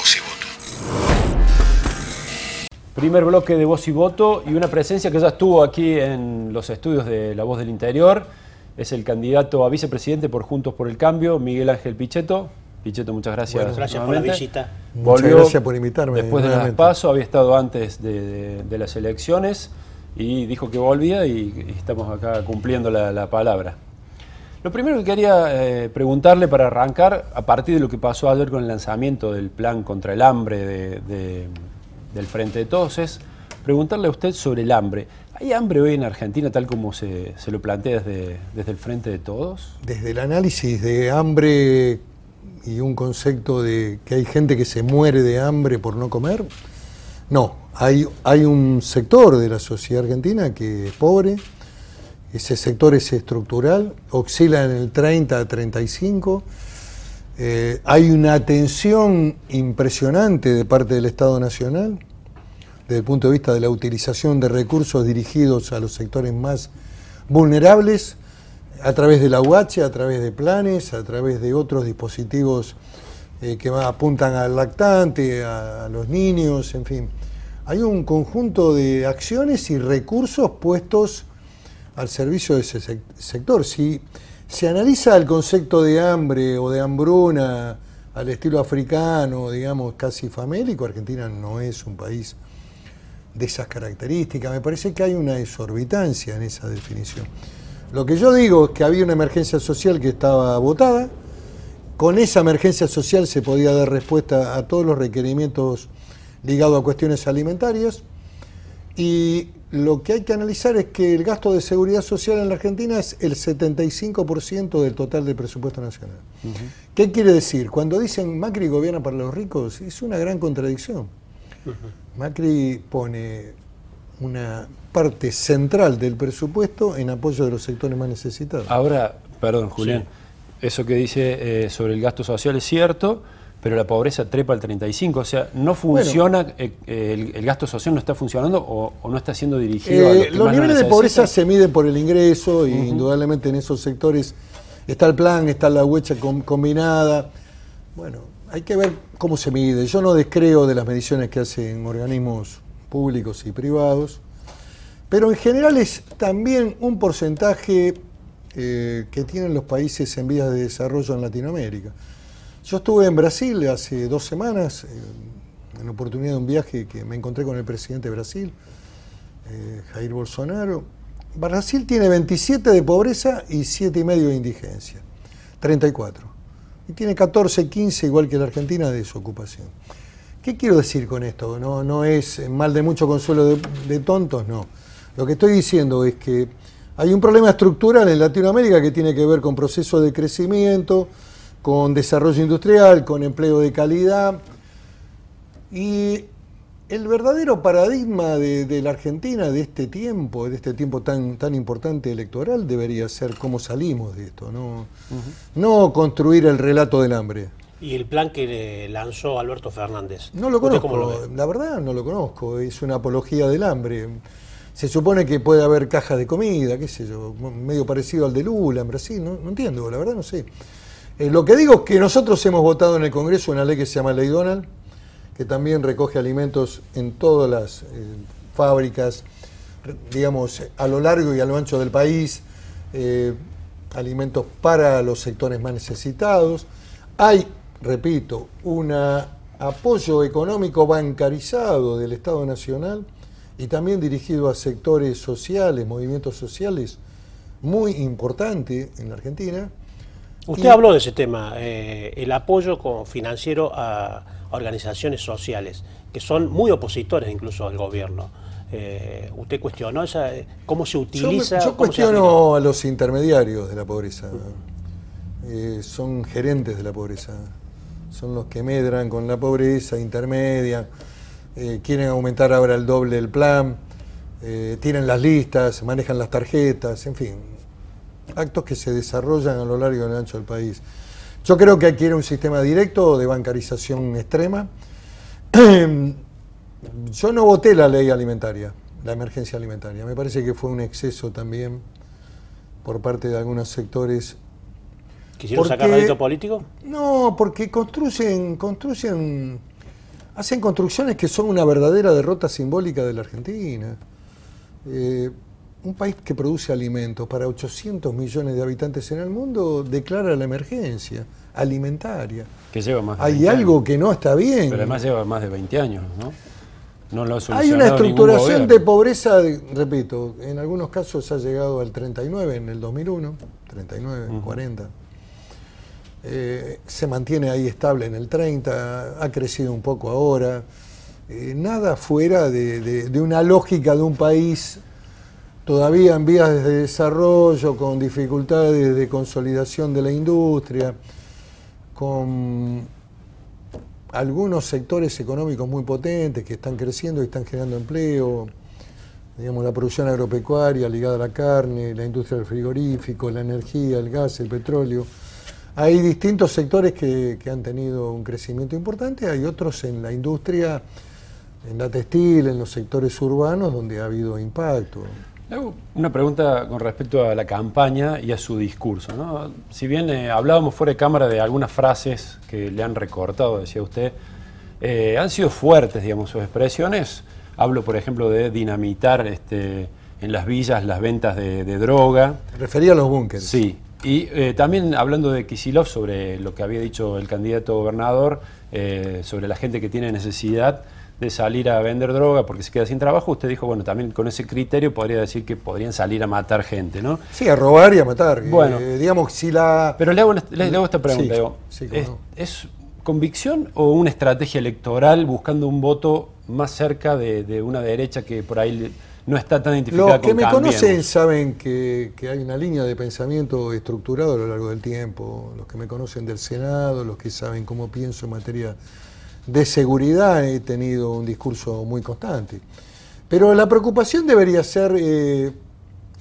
Voz y Voto. Primer bloque de voz y voto y una presencia que ya estuvo aquí en los estudios de La Voz del Interior. Es el candidato a vicepresidente por Juntos por el Cambio, Miguel Ángel Pichetto. Pichetto, muchas gracias. Bueno, gracias por la visita. Muchas Volvió gracias por invitarme, Después de las. PASO, había estado antes de, de- de las elecciones y dijo que volvía y, y estamos acá cumpliendo la, la palabra. Lo primero que quería eh, preguntarle para arrancar, a partir de lo que pasó ayer con el lanzamiento del plan contra el hambre de- de- del Frente de Todos, es preguntarle a usted sobre el hambre. ¿Hay hambre hoy en Argentina tal como se, se lo plantea desde, desde el Frente de Todos? Desde el análisis de hambre y un concepto de que hay gente que se muere de hambre por no comer, no, hay, hay un sector de la sociedad argentina que es pobre, ese sector es estructural, oscila en el 30 a 35, eh, hay una atención impresionante de parte del Estado Nacional, desde el punto de vista de la utilización de recursos dirigidos a los sectores más vulnerables, a través de la UH, a través de planes, a través de otros dispositivos eh, que apuntan al lactante, a los niños, en fin. Hay un conjunto de acciones y recursos puestos al servicio de ese sec- sector. Si se analiza el concepto de hambre o de hambruna al estilo africano, digamos, casi famélico, Argentina no es un país de esas características. Me parece que hay una exorbitancia en esa definición. Lo que yo digo es que había una emergencia social que estaba votada. Con esa emergencia social se podía dar respuesta a todos los requerimientos ligados a cuestiones alimentarias. Y lo que hay que analizar es que el gasto de seguridad social en la Argentina es el 75% del total del presupuesto nacional. ¿Qué quiere decir? Cuando dicen Macri gobierna para los ricos, es una gran contradicción. Macri pone una parte central del presupuesto en apoyo de los sectores más necesitados. Ahora, perdón, Julián, eso que dice eh, sobre el gasto social es cierto, pero la pobreza trepa al 35, o sea, no funciona, eh, eh, el, el gasto social no está funcionando o, o no está siendo dirigido a los, Eh, que los más niveles de pobreza se miden por el ingreso y indudablemente en esos sectores está el plan, está la huecha com- combinada. Bueno, hay que ver cómo se mide. Yo no descreo de las mediciones que hacen organismos públicos y privados, pero en general es también un porcentaje eh, que tienen los países en vías de desarrollo en Latinoamérica. Yo estuve en Brasil hace dos semanas, eh, en oportunidad de un viaje que me encontré con el presidente de Brasil, eh, Jair Bolsonaro. Brasil tiene 27 de pobreza y 7,5 de indigencia, 34. Y tiene 14, 15, igual que la Argentina, de desocupación. ¿Qué quiero decir con esto? No, no es mal de mucho consuelo de, de tontos, no. Lo que estoy diciendo es que hay un problema estructural en Latinoamérica que tiene que ver con procesos de crecimiento, con desarrollo industrial, con empleo de calidad. Y el verdadero paradigma de, de la Argentina de este tiempo, de este tiempo tan, tan importante electoral, debería ser cómo salimos de esto, no, no construir el relato del hambre. Y el plan que le lanzó Alberto Fernández. No lo ¿Usted conozco, lo la verdad no lo conozco, es una apología del hambre. Se supone que puede haber cajas de comida, qué sé yo, medio parecido al de Lula en Brasil, no, no entiendo, la verdad no sé. Eh, lo que digo es que nosotros hemos votado en el Congreso una ley que se llama Ley Donald, que también recoge alimentos en todas las eh, fábricas, digamos, a lo largo y a lo ancho del país, eh, alimentos para los sectores más necesitados. Hay, repito, un apoyo económico bancarizado del Estado Nacional y también dirigido a sectores sociales, movimientos sociales, muy importante en la Argentina. Usted Y- habló de ese tema, eh, el apoyo con- financiero a organizaciones sociales, que son muy opositores incluso al gobierno. Eh, ¿Usted cuestionó esa, eh, cómo se Yo, me- utiliza? yo cuestiono a los intermediarios de la pobreza. Eh, son gerentes de la pobreza. Son los que medran con la pobreza, intermedian, eh, quieren aumentar ahora el doble del plan, tienen las listas, manejan las tarjetas, en fin. Actos que se desarrollan a lo largo y ancho del país. Yo creo que adquiere un sistema directo de bancarización extrema. Yo no voté la ley alimentaria, la emergencia alimentaria. Me parece que fue un exceso también por parte de algunos sectores. ¿Quisieron sacar porque- rédito político? No, porque construyen, construyen hacen construcciones que son una verdadera derrota simbólica de la Argentina. Eh, un país que produce alimentos para 800 millones de habitantes en el mundo declara la emergencia alimentaria. Que lleva más de Hay 20 algo años. que no está bien. Pero además lleva más de 20 años, ¿no? No lo ha Hay una estructuración de pobreza, repito, en algunos casos ha llegado al 39 en el 2001, 39, 40. Eh, se mantiene ahí estable en el 30, ha crecido un poco ahora. Eh, nada fuera de, de- de una lógica de un país todavía en vías de desarrollo, con dificultades de consolidación de la industria, con algunos sectores económicos muy potentes que están creciendo y están generando empleo, digamos la producción agropecuaria ligada a la carne, la industria del frigorífico, la energía, el gas, el petróleo. Hay distintos sectores que, han tenido un crecimiento importante, hay otros en la industria, en la textil, en los sectores urbanos donde ha habido impacto. Una pregunta con respecto a la campaña y a su discurso. ¿no? Si bien eh, hablábamos fuera de cámara de algunas frases que le han recortado, decía usted, eh, han sido fuertes, digamos, sus expresiones. Hablo, por ejemplo, de dinamitar este, en las villas las ventas de, de droga. Refería a los búnkeres. Sí, y eh, también hablando de Kisilov sobre lo que había dicho el candidato gobernador, sobre la gente que tiene necesidad de salir a vender droga porque se queda sin trabajo, usted dijo, bueno, también con ese criterio podría decir que podrían salir a matar gente, ¿no? Sí, a robar y a matar. Bueno. Eh, digamos, si la... Pero le hago, una- le, le hago esta pregunta, Sí, digo, sí, ¿es, no. es convicción o una estrategia electoral buscando un voto más cerca de, de una derecha que por ahí le- no está tan identificada Los que con me Cambiemos? conocen saben que, que hay una línea de pensamiento estructurado a lo largo del tiempo. Los que me conocen del Senado, los que saben cómo pienso en materia de seguridad, he tenido un discurso muy constante. Pero la preocupación debería ser eh,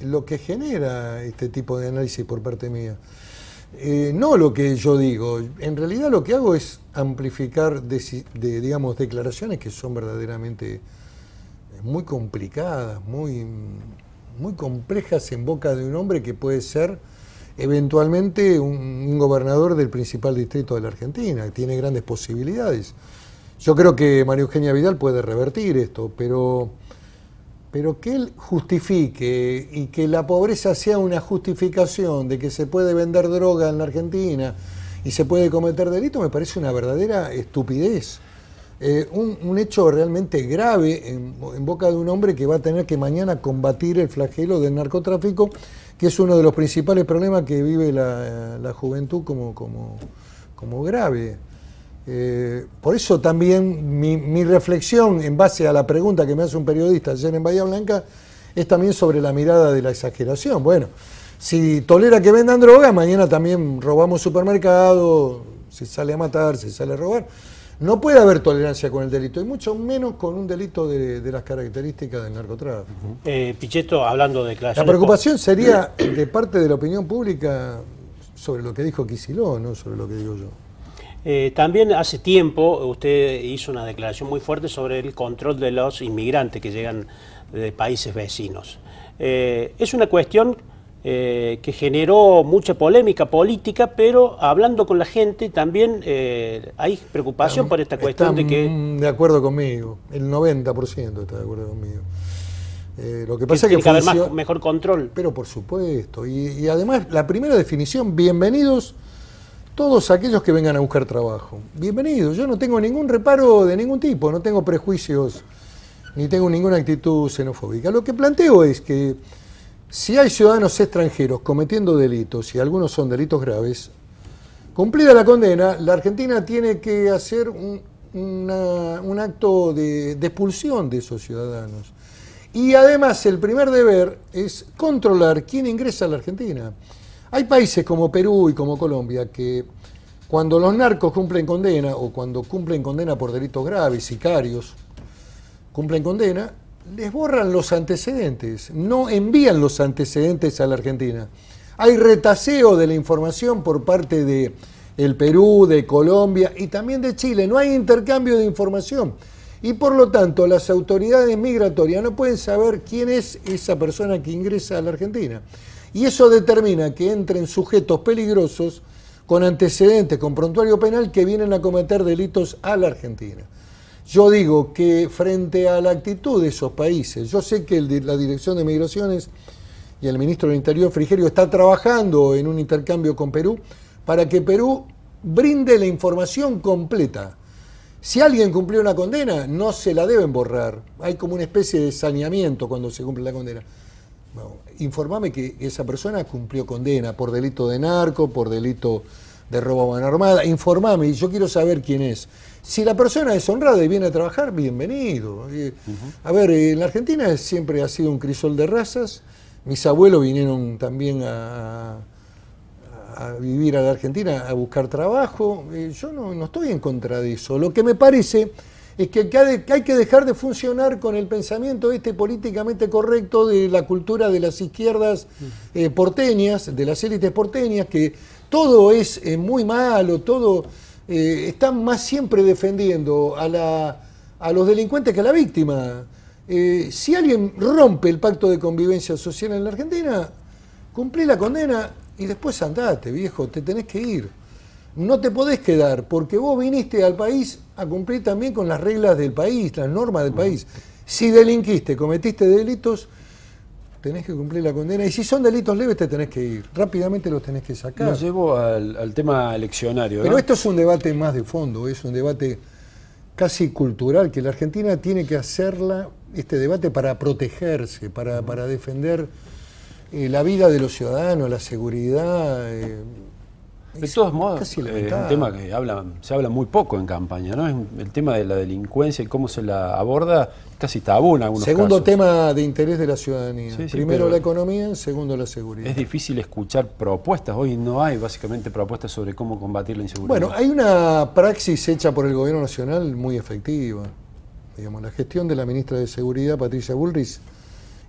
lo que genera este tipo de análisis por parte mía. Eh, no lo que yo digo. En realidad lo que hago es amplificar, de, digamos, declaraciones que son verdaderamente muy complicadas, muy, muy complejas en boca de un hombre que puede ser eventualmente un, gobernador del principal distrito de la Argentina, tiene grandes posibilidades. Yo creo que María Eugenia Vidal puede revertir esto, pero, pero que él justifique y que la pobreza sea una justificación de que se puede vender droga en la Argentina y se puede cometer delito, me parece una verdadera estupidez. Eh, un, hecho realmente grave en, en boca de un hombre que va a tener que mañana combatir el flagelo del narcotráfico, que es uno de los principales problemas que vive la, la juventud como, como, como grave. Eh, por eso también mi, mi reflexión en base a la pregunta que me hace un periodista ayer en Bahía Blanca es también sobre la mirada de la exageración. Bueno, si tolera que vendan droga, mañana también robamos supermercado, se sale a matar, se sale a robar. No puede haber tolerancia con el delito, y mucho menos con un delito de, de las características del narcotráfico. Eh, Pichetto, hablando de La declaraciones... preocupación sería de parte de la opinión pública sobre lo que dijo Kicillof, no sobre lo que digo yo. Eh, también hace tiempo usted hizo una declaración muy fuerte sobre el control de los inmigrantes que llegan de países vecinos. Eh, es una cuestión eh, que generó mucha polémica política, pero hablando con la gente también eh, hay preocupación por esta cuestión de que, de acuerdo conmigo, el 90% está de acuerdo conmigo. Eh, lo que que pasa es tiene que, que haber más- mejor control. Pero por supuesto, y, y además la primera definición, bienvenidos todos aquellos que vengan a buscar trabajo. Bienvenidos, yo no tengo ningún reparo de ningún tipo, no tengo prejuicios ni tengo ninguna actitud xenofóbica. Lo que planteo es que si hay ciudadanos extranjeros cometiendo delitos, y algunos son delitos graves, cumplida la condena, la Argentina tiene que hacer un, acto de, de expulsión de esos ciudadanos. Y además el primer deber es controlar quién ingresa a la Argentina. Hay países como Perú y como Colombia que cuando los narcos cumplen condena o cuando cumplen condena por delitos graves, sicarios, cumplen condena, les borran los antecedentes, no envían los antecedentes a la Argentina. Hay retaseo de la información por parte de el Perú, de Colombia y también de Chile. No hay intercambio de información. Y por lo tanto, las autoridades migratorias no pueden saber quién es esa persona que ingresa a la Argentina. Y eso determina que entren sujetos peligrosos con antecedentes, con prontuario penal, que vienen a cometer delitos a la Argentina. Yo digo que frente a la actitud de esos países, yo sé que la Dirección de Migraciones y el ministro del Interior, Frigerio, está trabajando en un intercambio con Perú para que Perú brinde la información completa. Si alguien cumplió una condena, no se la deben borrar. Hay como una especie de saneamiento cuando se cumple la condena. informame que esa persona cumplió condena por delito de narco, por delito de robo a mano armada. Informame yo quiero saber quién es. Si la persona es honrada y viene a trabajar, bienvenido. A ver, en la Argentina siempre ha sido un crisol de razas. Mis abuelos vinieron también a, vivir a la Argentina a buscar trabajo. Yo no, estoy en contra de eso. Lo que me parece es que hay que dejar de funcionar con el pensamiento este políticamente correcto de la cultura de las izquierdas eh, porteñas, de las élites porteñas, que todo es eh, muy malo, todo eh, están más siempre defendiendo a, la, a, los delincuentes que a la víctima. Eh, si alguien rompe el pacto de convivencia social en la Argentina, cumplí la condena y después andate, viejo, te tenés que ir. No te podés quedar, porque vos viniste al país a cumplir también con las reglas del país, las normas del país. Si delinquiste, cometiste delitos, tenés que cumplir la condena. Y si son delitos leves, te tenés que ir. Rápidamente los tenés que sacar. Nos llevo al, tema eleccionario. Pero esto es un debate más de fondo, es un debate casi cultural, que la Argentina tiene que hacerla, este debate para protegerse, para, para defender eh, la vida de los ciudadanos, la seguridad. Eh, de todos modos, es un tema que habla, se habla muy poco en campaña, ¿no? el tema de la delincuencia y cómo se la aborda casi tabú en algunos Segundo tema de interés de la ciudadanía. Primero la economía, segundo la seguridad. Es difícil escuchar propuestas. Hoy no hay básicamente propuestas sobre cómo combatir la inseguridad. Bueno, hay una praxis hecha por el gobierno nacional muy efectiva. Digamos, la gestión de la ministra de Seguridad, Patricia Bullrich,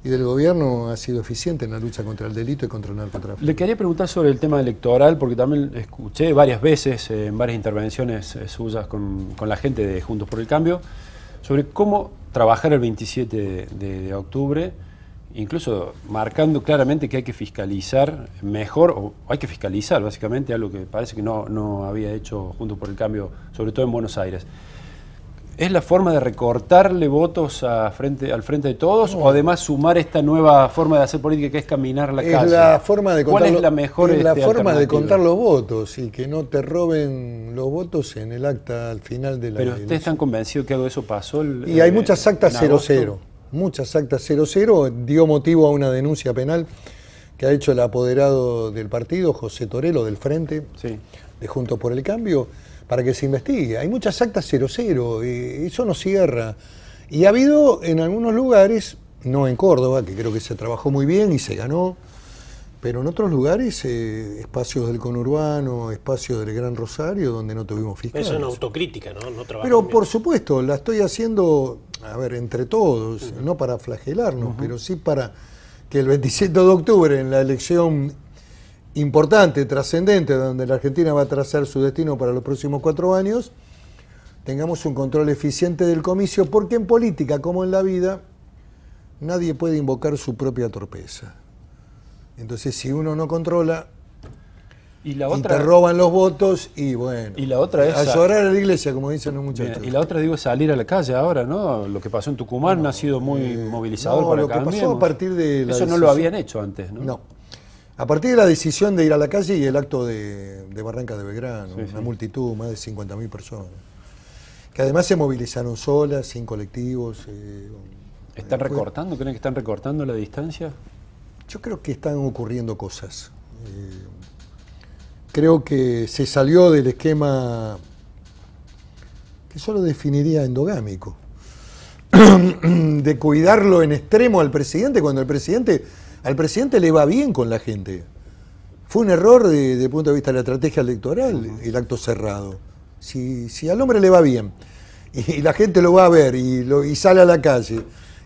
y del gobierno ha sido eficiente en la lucha contra el delito y contra el narcotráfico. Le quería preguntar sobre el tema electoral, porque también escuché varias veces eh, en varias intervenciones eh, suyas con, la gente de Juntos por el Cambio sobre cómo trabajar el 27 de, octubre, incluso marcando claramente que hay que fiscalizar mejor, o hay que fiscalizar básicamente algo que parece que no, no había hecho junto por el cambio, sobre todo en Buenos Aires. ¿Es la forma de recortarle votos a frente, al frente de todos o además sumar esta nueva forma de hacer política que es caminar la es La forma de ¿Cuál es la mejor es la este, forma de contar los votos y que no te roben los votos en el acta al final de la Pero ustedes están convencidos que algo de eso pasó. y hay muchas actas 00, muchas actas 00, dio motivo a una denuncia penal que ha hecho el apoderado del partido, José Torelo, del Frente, de Juntos por el Cambio para que se investigue. Hay muchas actas 00, eh, eso no cierra. Y ha habido en algunos lugares, no en Córdoba, que creo que se trabajó muy bien y se ganó, pero en otros lugares, eh, espacios del conurbano, espacios del Gran Rosario, donde no tuvimos fiscales. Eso es una autocrítica, ¿no? no pero por supuesto, la estoy haciendo, a ver, entre todos, no para flagelarnos, pero sí para que el 27 de octubre, en la elección importante, trascendente, donde la Argentina va a trazar su destino para los próximos cuatro años, tengamos un control eficiente del comicio, porque en política, como en la vida, nadie puede invocar su propia torpeza. Entonces, si uno no controla, y, la otra, te roban los votos y bueno, y la otra es a llorar a la iglesia, como dicen los muchachos. y la otra, digo, es salir a la calle ahora, ¿no? Lo que pasó en Tucumán ha sido muy eh, movilizador no, lo que pasó a partir de Eso no lo habían hecho antes, ¿no? No. A partir de la decisión de ir a la calle y el acto de, Barranca de Belgrano, una multitud, más de 50.000 personas, que además se movilizaron solas, sin colectivos. Eh, ¿Están recortando? ¿Creen que están recortando la distancia? Yo creo que están ocurriendo cosas. Eh, creo que se salió del esquema que solo definiría endogámico, de cuidarlo en extremo al presidente cuando el presidente al presidente le va bien con la gente. Fue un error desde el punto de vista de la estrategia electoral el acto cerrado. Si, al hombre le va bien y, la gente lo va a ver y, sale a la calle,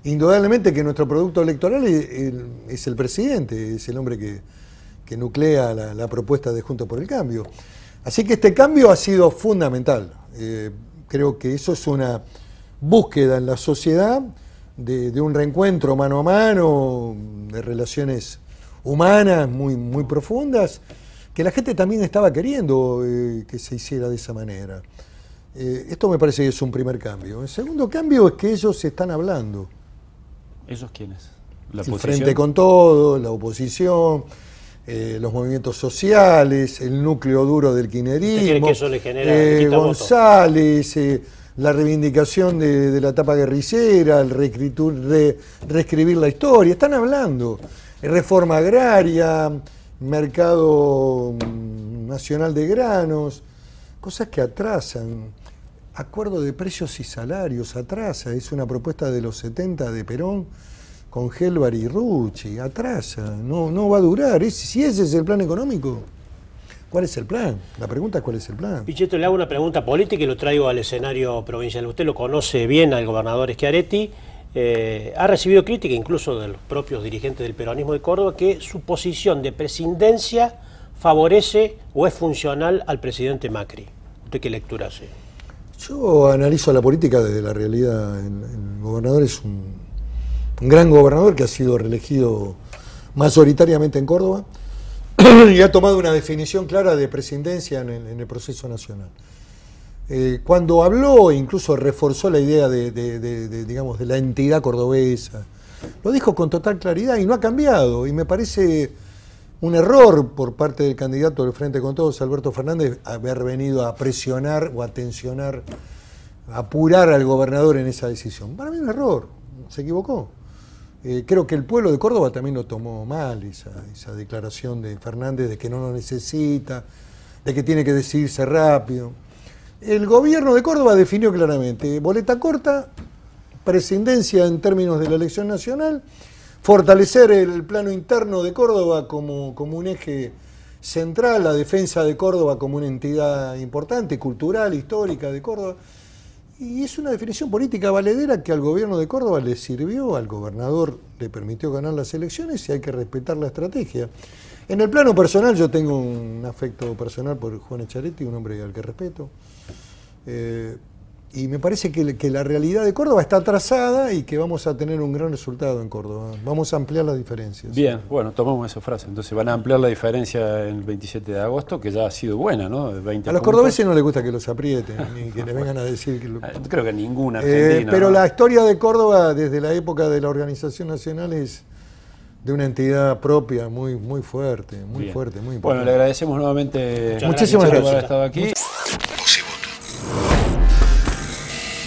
indudablemente que nuestro producto electoral es, el, presidente, es el hombre que, nuclea la, propuesta de Juntos por el Cambio. Así que este cambio ha sido fundamental. Eh, creo que eso es una búsqueda en la sociedad de, un reencuentro mano a mano, de relaciones humanas muy, muy profundas, que la gente también estaba queriendo eh, que se hiciera de esa manera. Eh, esto me parece que es un primer cambio. El segundo cambio es que ellos se están hablando. ¿Ellos quiénes? ¿La el frente con todo, la oposición, eh, los movimientos sociales, el núcleo duro del quinerismo, eh, González, la reivindicación de, la etapa guerrillera, el reescribir la historia, están hablando. Reforma agraria, mercado mm, nacional de granos, cosas que atrasan. Acuerdo de precios y salarios atrasa, es una propuesta de los 70 de Perón con Helvar y Rucci, atrasa, no, no va a durar. si ese es el plan económico, ¿cuál es el plan? La pregunta es cuál es el plan. Pichetto, le hago una pregunta política y lo traigo al escenario provincial. Usted lo conoce bien al gobernador Schiaretti. Eh, ha recibido crítica incluso de los propios dirigentes del peronismo de Córdoba que su posición de presidencia favorece o es funcional al presidente Macri. ¿Usted qué lectura hace? Yo analizo la política desde la realidad. El, gobernador es un, gran gobernador que ha sido reelegido mayoritariamente en Córdoba y ha tomado una definición clara de presidencia en el, proceso nacional. Eh, cuando habló, incluso reforzó la idea de, digamos, de la entidad cordobesa, lo dijo con total claridad y no ha cambiado. Y me parece un error por parte del candidato del Frente con Todos, Alberto Fernández, haber venido a presionar o a tensionar, a apurar al gobernador en esa decisión. Para mí un error, se equivocó. Eh, creo que el pueblo de Córdoba también lo tomó mal, esa, declaración de Fernández de que no lo necesita, de que tiene que decidirse rápido. El gobierno de Córdoba definió claramente, boleta corta, presidencia en términos de la elección nacional, fortalecer el plano interno de Córdoba como, un eje central, la defensa de Córdoba como una entidad importante, cultural, histórica de Córdoba. Y es una definición política valedera que al gobierno de Córdoba le sirvió, al gobernador le permitió ganar las elecciones y hay que respetar la estrategia. En el plano personal yo tengo un afecto personal por Juan Echaretti, un hombre al que respeto. Eh, y me parece que, la realidad de Córdoba está atrasada y que vamos a tener un gran resultado en Córdoba. Vamos a ampliar las diferencias. Bien, bueno, tomamos esa frase. Entonces van a ampliar la diferencia el 27 de agosto, que ya ha sido buena, ¿no? a los cordobeses no les gusta que los aprieten, ni que les vengan a decir que... Lo... Ah, creo que ninguna eh, pero la historia de Córdoba, desde la época de la organización nacional, es de una entidad propia muy, muy fuerte, muy fuerte, muy importante. Bueno, le agradecemos nuevamente. Muchísimas gracias por haber estado aquí.